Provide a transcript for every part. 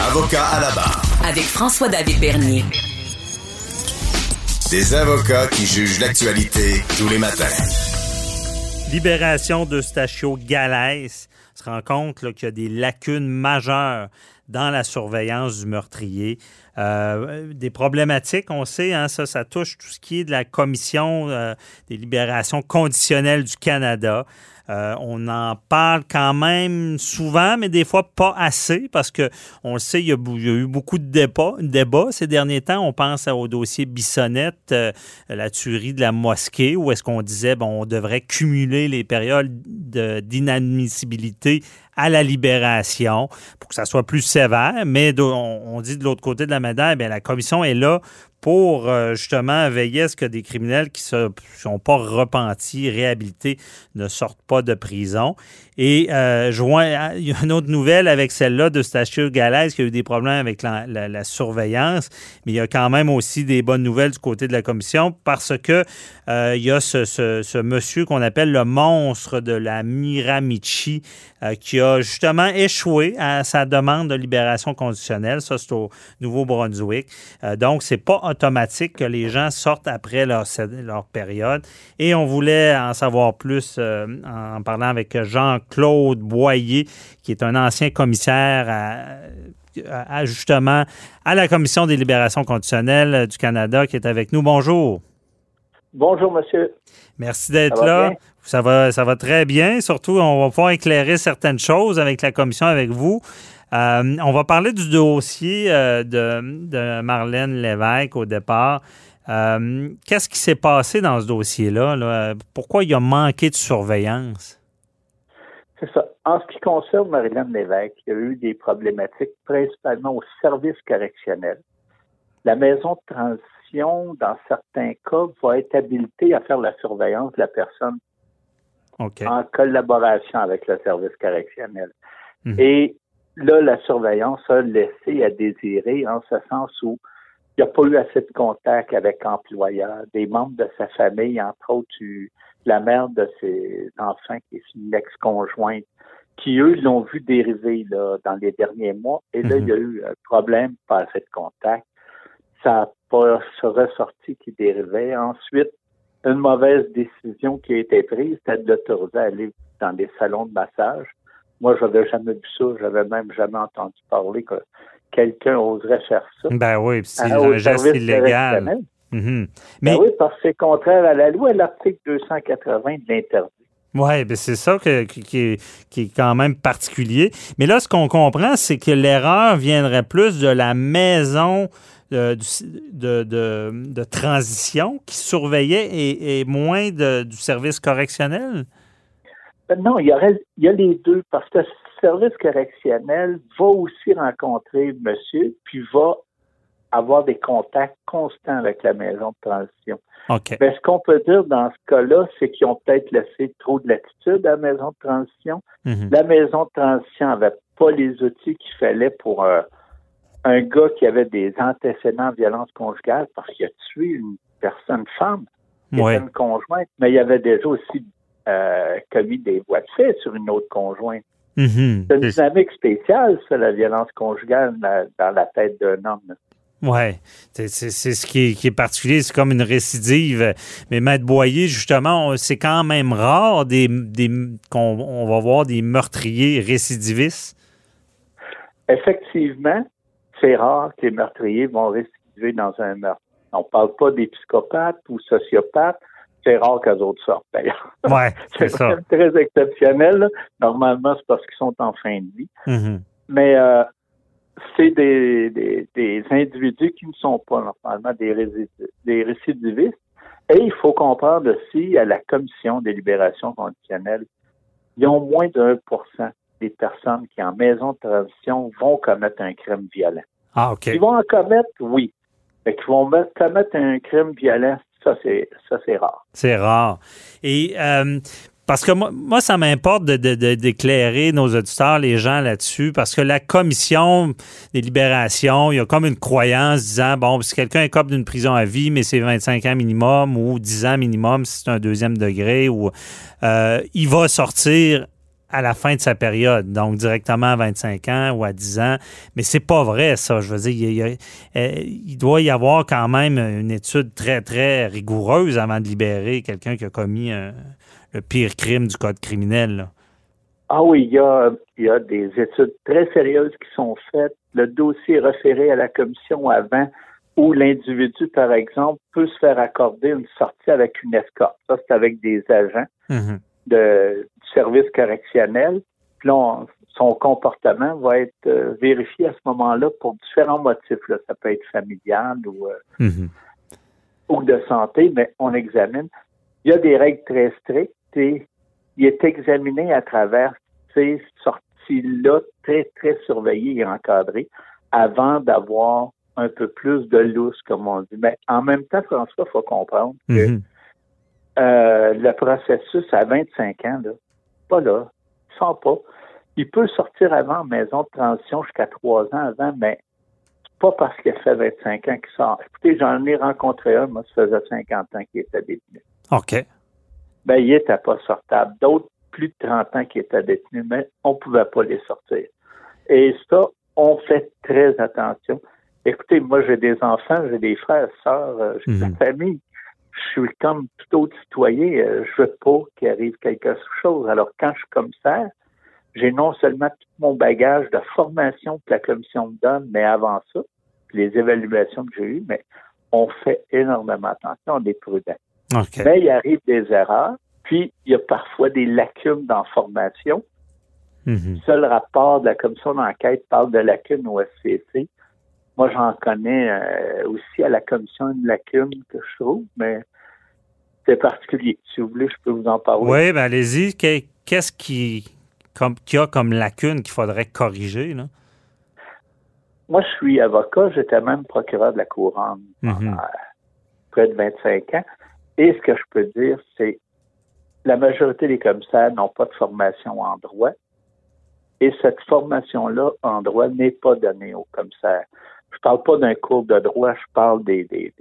Avocat à la barre. Avec François-David Bernier. Des avocats qui jugent l'actualité tous les matins. Libération d'Eustachio Galès se rend compte qu'il y a des lacunes majeures dans la surveillance du meurtrier. Euh, des problématiques, on sait, hein, ça, ça touche tout ce qui est de la Commission euh, des libérations conditionnelles du Canada. Euh, on en parle quand même souvent, mais des fois pas assez, parce que on le sait, il y a, eu beaucoup de débats, ces derniers temps. On pense au dossier Bissonnette, la tuerie de la mosquée, où est-ce qu'on disait bon, on devrait cumuler les périodes d'inadmissibilité à la libération pour que ça soit plus sévère. Mais on, dit de l'autre côté de la médaille, bien, la commission est là pour euh, justement veiller à ce que des criminels qui ne sont pas repentis, réhabilités, ne sortent pas de prison. Et euh, il y a une autre nouvelle avec celle-là de Stachio Galaise qui a eu des problèmes avec la, surveillance, mais il y a quand même aussi des bonnes nouvelles du côté de la commission parce que euh, il y a ce, monsieur qu'on appelle le monstre de la Miramichi qui a justement échoué à sa demande de libération conditionnelle. Ça, c'est au Nouveau-Brunswick. donc, c'est pas automatique que les gens sortent après leur, leur période. Et on voulait en savoir plus euh, en parlant avec Jean-Claude Boyer, qui est un ancien commissaire à, justement à la Commission des libérations conditionnelles du Canada, qui est avec nous. Bonjour. Bonjour, monsieur. Merci d'être là. Ça va, ça va très bien. Surtout, on va pouvoir éclairer certaines choses avec la commission, avec vous. Euh, on va parler du dossier euh, de, Marlène Lévesque au départ. Euh, qu'est-ce qui s'est passé dans ce dossier-là? Pourquoi il a manqué de surveillance? C'est ça. En ce qui concerne Marlène Lévesque, il y a eu des problématiques principalement au service correctionnel. La maison de transition, dans certains cas, va être habilitée à faire la surveillance de la personne en collaboration avec le service correctionnel. Mhm. Et là, la surveillance a laissé à désirer en ce sens où il n'y a pas eu assez de contact avec l'employeur, des membres de sa famille, entre autres la mère de ses enfants qui est une ex-conjointe, qui eux l'ont vu dériver là, dans les derniers mois. Et là, il y a mhm. eu un problème, pas assez de contact. Ça n'a pas ressorti qui dérivait. Ensuite, une mauvaise décision qui a été prise, c'était de l'autoriser à aller dans des salons de massage. Moi, j'avais jamais vu ça. J'avais même jamais entendu parler que quelqu'un oserait faire ça. Ben oui, c'est un geste illégal. Mhm. Ben Mais... oui, parce que c'est contraire à la loi, l'article 280 de l'interdit. Oui, ben c'est ça qui, est, quand même particulier. Mais là, ce qu'on comprend, c'est que l'erreur viendrait plus de la maison euh, de, de, transition qui surveillait et, moins du service correctionnel? Non, il y, aurait, il y a les deux, parce que le service correctionnel va aussi rencontrer monsieur, puis va avoir des contacts constants avec la maison de transition. Mais ce qu'on peut dire dans ce cas-là, c'est qu'ils ont peut-être laissé trop de latitude à la maison de transition. Mhm. La maison de transition n'avait pas les outils qu'il fallait pour euh, un gars qui avait des antécédents de violence conjugale parce qu'il a tué une personne femme, une conjointe, mais il y avait déjà aussi euh, commis des voies de fait sur une autre conjointe. Mm-hmm. C'est une dynamique spéciale, ça, la violence conjugale dans la tête d'un homme. Oui, c'est ce qui est, particulier, c'est comme une récidive. Mais Maître Boyer, justement, c'est quand même rare des, qu'on va voir des meurtriers récidivistes? Effectivement, c'est rare que les meurtriers vont récidiver dans un meurtre. On ne parle pas des psychopathes ou sociopathes, c'est rare qu'eux autres sortent, d'ailleurs. Ouais, c'est ça. très exceptionnel. Normalement, c'est parce qu'ils sont en fin de vie. Mm-hmm. Mais euh, c'est des, des, individus qui ne sont pas normalement des, des récidivistes. Et il faut comprendre aussi à la commission des libérations conditionnelles, ils ont moins de 1 des personnes qui, en maison de transition, vont commettre un crime violent. Ah, OK. Ils vont en commettre, oui. Mais qu'ils vont commettre un crime violent, ça, c'est rare. C'est rare. Et euh, parce que moi, moi ça m'importe d'éclairer de, nos auditeurs, les gens là-dessus, parce que la commission des libérations, il y a comme une croyance disant, bon, si quelqu'un est cop d'une prison à vie, mais c'est 25 ans minimum ou 10 ans minimum si c'est un deuxième degré, ou euh, il va sortir à la fin de sa période, donc directement à 25 ans ou à 10 ans. Mais c'est pas vrai, ça. Je veux dire, euh, il, doit y avoir quand même une étude très, très rigoureuse avant de libérer quelqu'un qui a commis le pire crime du code criminel. Ah oui, il y, a, il y a des études très sérieuses qui sont faites. Le dossier est référé à la commission avant où l'individu, par exemple, peut se faire accorder une sortie avec une escorte. Ça, c'est avec des agents mm-hmm. de, service correctionnel. Puis là, son comportement va être euh, vérifié à ce moment-là pour différents motifs. Là. Ça peut être familial ou, euh, mm-hmm. ou de santé, mais on examine. Il y a des règles très strictes et il est examiné à travers ces sorties-là très, très surveillées et encadrées avant d'avoir un peu plus de lousse, comme on dit. Mais en même temps, François, il faut comprendre que mhm. euh, le processus à 25 ans, là, pas là, il sort pas. Il peut sortir avant en maison de transition jusqu'à trois ans avant, mais pas parce qu'il a fait 25 ans qu'il sort. Écoutez, j'en ai rencontré un, moi, ça faisait 50 ans qu'il était détenu. OK. Ben, il était pas sortable. D'autres, plus de 30 ans qui étaient détenus, mais on pouvait pas les sortir. Et ça, on fait très attention. Écoutez, moi, j'ai des enfants, j'ai des frères, sœurs, euh, j'ai une mhm. famille. Je suis comme tout autre citoyen. Euh, je veux pas qu'il arrive quelque chose. Alors, quand je suis commissaire, j'ai non seulement tout mon bagage de formation que la commission me donne, mais avant ça, les évaluations que j'ai eues, mais on fait énormément attention, on est prudent. Mais il arrive des erreurs, puis il y a parfois des lacunes dans la formation. Mhm. Le seul rapport de la commission d'enquête parle de lacunes au SCC. Moi, j'en connais euh, aussi à la commission une lacune que je trouve, mais c'est particulier. Si vous voulez, je peux vous en parler. Oui, ben allez-y. Qu'est-ce qui, comme, y a comme lacune qu'il faudrait corriger? Là? Moi, je suis avocat. J'étais même procureur de la couronne pendant mhm. près de 25 ans. Et ce que je peux dire, c'est la majorité des commissaires n'ont pas de formation en droit. Et cette formation-là en droit n'est pas donnée aux commissaires. Je parle pas d'un cours de droit, je parle des, des,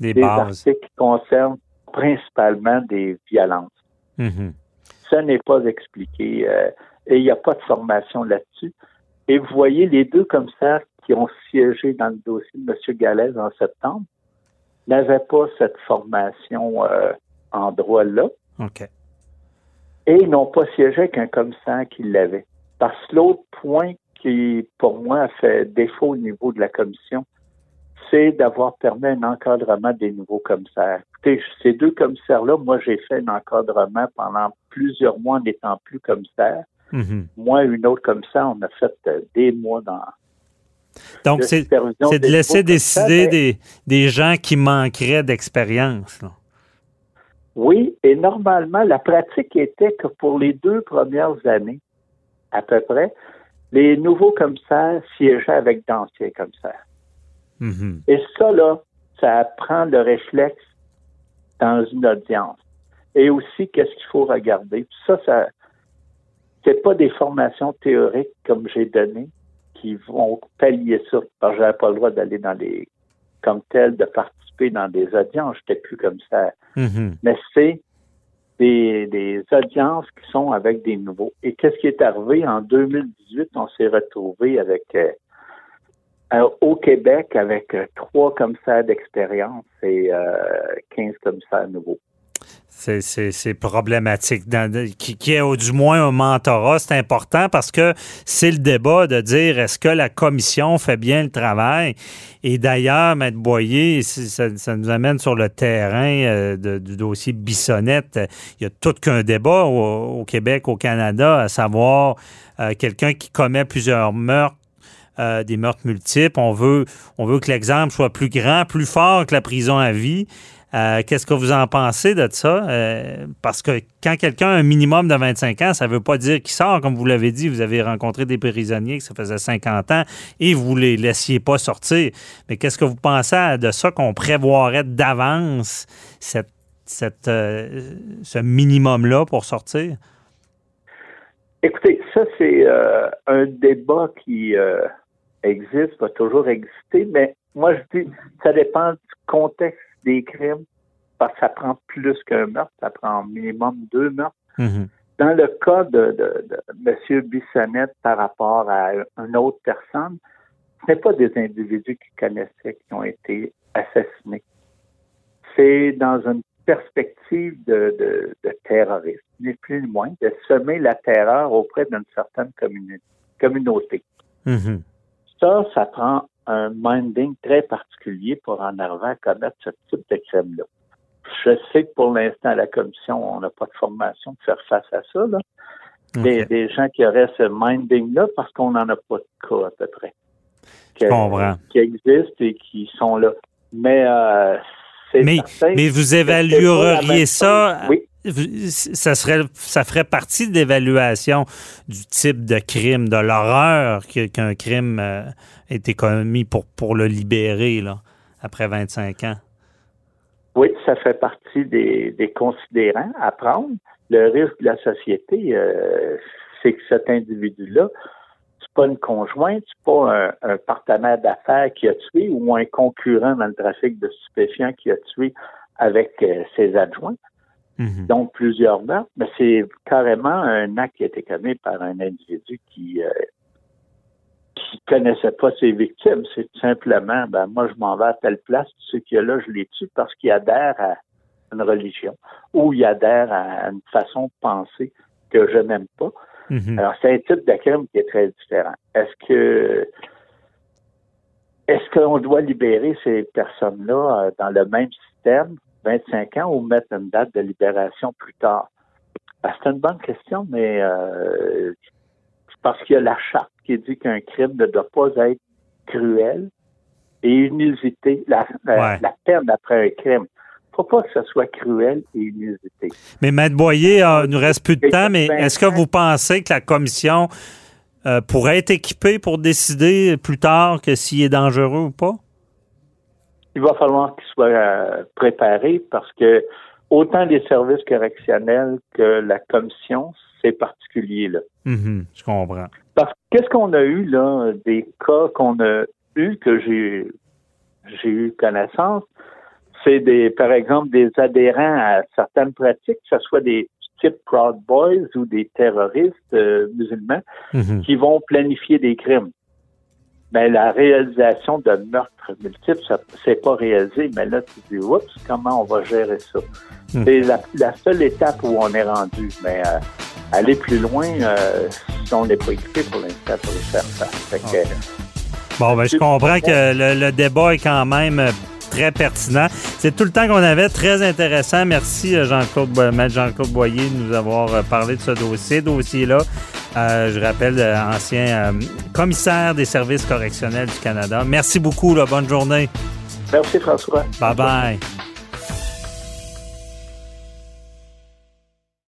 des, articles qui concernent principalement des violences. Mm-hmm. Ça n'est pas expliqué euh, et il n'y a pas de formation là-dessus. Et vous voyez les deux commissaires qui ont siégé dans le dossier de M. Galaise en septembre n'avaient pas cette formation euh, en droit-là. Et ils n'ont pas siégé avec un commissaire qui l'avait. Parce que l'autre point qui, pour moi, a fait défaut au niveau de la commission, c'est d'avoir permis un encadrement des nouveaux commissaires. Écoutez, ces deux commissaires-là, moi, j'ai fait un encadrement pendant plusieurs mois en n'étant plus commissaire. Mhm. Moi, une autre commissaire, on a fait euh, des mois dans. Donc, c'est de laisser décider des, des, gens qui manqueraient d'expérience. Oui, et normalement, la pratique était que pour les deux premières années, à peu près, les nouveaux commissaires siégeaient avec d'anciens commissaires. Mm-hmm. Et ça, là, ça apprend le réflexe dans une audience. Et aussi, qu'est-ce qu'il faut regarder? Ça, ça, c'est pas des formations théoriques comme j'ai donné qui vont pallier ça. Parce que j'avais pas le droit d'aller dans les, comme tel, de participer dans des audiences. J'étais plus commissaire. Mm-hmm. Mais c'est des, audiences qui sont avec des nouveaux. Et qu'est-ce qui est arrivé? En 2018? On s'est retrouvé avec euh, euh, au Québec avec euh, trois commissaires d'expérience et 15 commissaires nouveaux. C'est problématique. qui, qui, est au, du moins un mentorat, c'est important parce que c'est le débat de dire est-ce que la commission fait bien le travail? Et d'ailleurs, Maître Boyer, ça, nous amène sur le terrain euh, du dossier Bissonnette. Il y a tout qu'un débat au, Québec, au Canada, à savoir euh, quelqu'un qui commet plusieurs meurtres euh, des meurtres multiples. On veut, on veut que l'exemple soit plus grand, plus fort que la prison à vie. Euh, qu'est-ce que vous en pensez de ça? Euh, parce que quand quelqu'un a un minimum de 25 ans, ça ne veut pas dire qu'il sort, comme vous l'avez dit. Vous avez rencontré des prisonniers que ça faisait 50 ans et vous ne les laissiez pas sortir. Mais qu'est-ce que vous pensez de ça qu'on prévoirait d'avance euh, ce minimum-là pour sortir? Écoutez, ça, c'est un débat qui existe, va toujours exister, mais moi, je dis, ça dépend du contexte des crimes, parce que ça prend plus qu'un meurtre, ça prend minimum deux meurtres. Mhm. Dans le cas de, de, de M. Bissonnette par rapport à une autre personne, ce n'est pas des individus qui connaissaient qui ont été assassinés. C'est dans une perspective de, de, de terrorisme, ni plus ni moins, de semer la terreur auprès d'une certaine communauté. Mhm. Ça, ça prend un minding très particulier pour en arriver à commettre ce type de crime-là. Je sais que pour l'instant, à la commission, on n'a pas de formation pour faire face à ça. Là. Des, des gens qui auraient ce minding-là parce qu'on n'en a pas de cas à peu près. Que-. Qui existent et qui sont là. Mais euh, c'est Mais, certain mais vous évalueriez ça. Oui. Ça serait, ça ferait partie de l'évaluation du type de crime, de l'horreur qu'un crime euh, ait été commis pour, pour le libérer là, après 25 ans. Oui, ça fait partie des, des considérants à prendre. Le risque de la société, euh, c'est que cet individu-là, c'est pas une conjointe, c'est pas un, un partenaire d'affaires qui a tué ou un concurrent dans le trafic de stupéfiants qui a tué avec euh, ses adjoints, Mhm. donc plusieurs meurtres, mais c'est carrément un acte qui a été commis par un individu qui euh, qui connaissait pas ses victimes. C'est tout simplement, ben moi je m'en vais à telle place, ce qu'il y a là, je les tue parce qu'il adhère à une religion ou il adhère à une façon de penser que je n'aime pas. Mhm. Alors, c'est un type de crime qui est très différent. Est-ce que est-ce qu'on doit libérer ces personnes-là euh, dans le même système, 25 ans, ou mettre une date de libération plus tard? Ben, c'est une bonne question, mais euh, c'est parce qu'il y a la charte qui dit qu'un crime ne doit pas être cruel et inusité. La, Ouais. la peine après un crime. faut pas que ce soit cruel et inusité. Mais Maître Boyer, euh, il nous reste plus de Et temps, mais est-ce que vous pensez que la commission euh, pourrait être équipée pour décider plus tard que s'il est dangereux ou pas? Il va falloir qu'il soit euh, préparé parce que autant les services correctionnels que la commission, c'est particulier là. Mhm, je comprends. Parce que qu'est-ce qu'on a eu là, des cas qu'on a eu que j'ai j'ai eu connaissance, c'est des, par exemple, des adhérents à certaines pratiques, que ce soit des types Proud Boys ou des terroristes euh, musulmans, Mhm. qui vont planifier des crimes. Mais la réalisation de meurtres multiples, ça c'est pas réalisé. Mais là, tu dis, oups, comment on va gérer ça? Hmm. C'est la, la seule étape où on est rendu. Mais euh, aller plus loin, euh, si on n'est pas équipé pour l'instant pour y faire face. Que, Bon, ben, je comprends que le, le débat est quand même très pertinent. C'est tout le temps qu'on avait, très intéressant. Merci euh, Jean-Claude Jean-Claude Boyer de nous avoir parlé de ce dossier, dossier-là. Euh, je rappelle, euh, ancien euh, commissaire des services correctionnels du Canada. Merci beaucoup, là, bonne journée. Merci François. Bye bye.